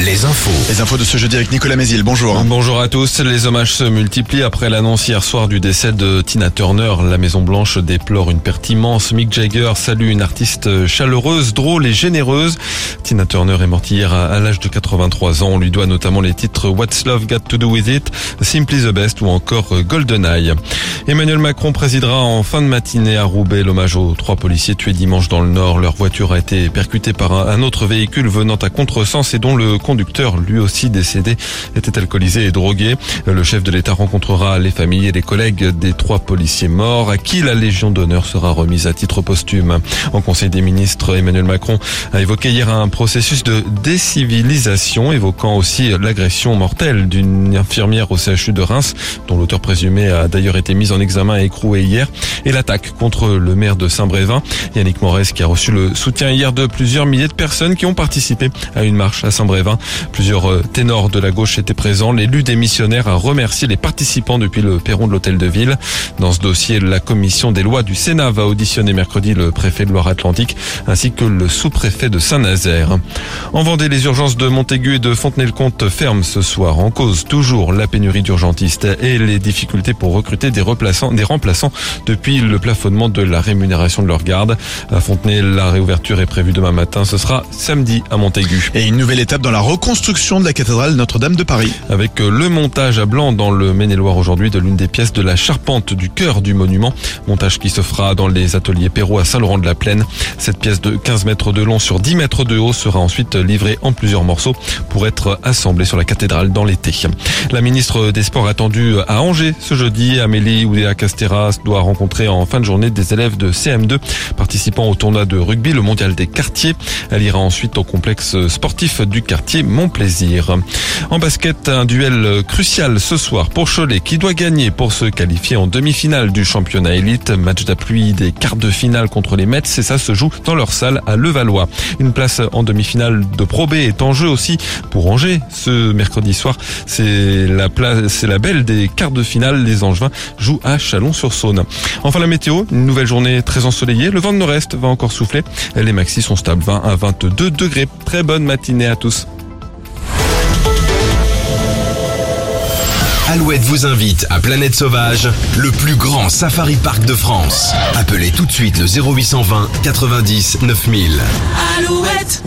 Les infos. Les infos de ce jeudi avec Nicolas Mézil. Bonjour. Bonjour à tous. Les hommages se multiplient après l'annonce hier soir du décès de Tina Turner. La Maison Blanche déplore une perte immense. Mick Jagger salue une artiste chaleureuse, drôle et généreuse. Tina Turner est morte hier à l'âge de 83 ans. On lui doit notamment les titres What's Love Got to Do With It, Simply the Best ou encore GoldenEye. Emmanuel Macron présidera en fin de matinée à Roubaix l'hommage aux trois policiers tués dimanche dans le Nord. Leur voiture a été percutée par un autre véhicule venant à contresens et dont le conducteur, lui aussi décédé, était alcoolisé et drogué. Le chef de l'État rencontrera les familles et les collègues des trois policiers morts à qui la Légion d'honneur sera remise à titre posthume. En Conseil des ministres, Emmanuel Macron a évoqué hier un processus de décivilisation, évoquant aussi l'agression mortelle d'une infirmière au CHU de Reims, dont l'auteur présumé a d'ailleurs été mis en examen et écroué hier, et l'attaque contre le maire de Saint-Brévin, Yannick Morez, qui a reçu le soutien hier de plusieurs milliers de personnes qui ont participé à une marche à Saint-Brévin. Plusieurs euh, ténors de la gauche étaient présents. L'élu des missionnaires a remercié les participants depuis le perron de l'hôtel de ville. Dans ce dossier, la commission des lois du Sénat va auditionner mercredi le préfet de Loire-Atlantique ainsi que le sous-préfet de Saint-Nazaire. En Vendée, les urgences de Montaigu et de Fontenay-le-Comte ferment ce soir. En cause toujours la pénurie d'urgentistes et les difficultés pour recruter des remplaçants, des remplaçants depuis le plafonnement de la rémunération de leur garde. À Fontenay, la réouverture est prévue demain matin. Ce sera samedi à Montaigu. Et une nouvelle étape dans la reconstruction de la cathédrale Notre-Dame de Paris. Avec euh, le montage à blanc dans le Maine-et-Loire aujourd'hui de l'une des pièces de la charpente du cœur du monument. Montage qui se fera dans les ateliers Perrault à Saint-Laurent-de-la-Plaine. Cette pièce de 15 mètres de long sur 10 mètres de haut sera ensuite livrée en plusieurs morceaux pour être assemblée sur la cathédrale dans l'été. La ministre des Sports attendue à Angers ce jeudi. Amélie Oudéa Castéras doit rencontrer en fin de journée des élèves de CM2 participant au tournoi de rugby, le mondial des quartiers. Elle ira ensuite au complexe sportif du quartier Montplaisir. En basket, un duel crucial ce soir pour Cholet qui doit gagner pour se qualifier en demi-finale du championnat élite. Match d'appui des quarts de finale contre les Mets et ça se joue dans leur salle à Levallois. Une place en demi-finale de Pro B est en jeu aussi pour Angers ce mercredi soir. C'est la place, c'est la belle des quarts de finale. Les Angevins jouent à Chalon-sur-Saône. Enfin la météo, une nouvelle journée très ensoleillée. Le vent de nord-est va encore souffler. Les maxis sont stables 20 à 22 degrés. Très bonne matinée à tous. Alouette vous invite à Planète Sauvage, le plus grand safari park de France. Appelez tout de suite le 0820 90 9000. Alouette.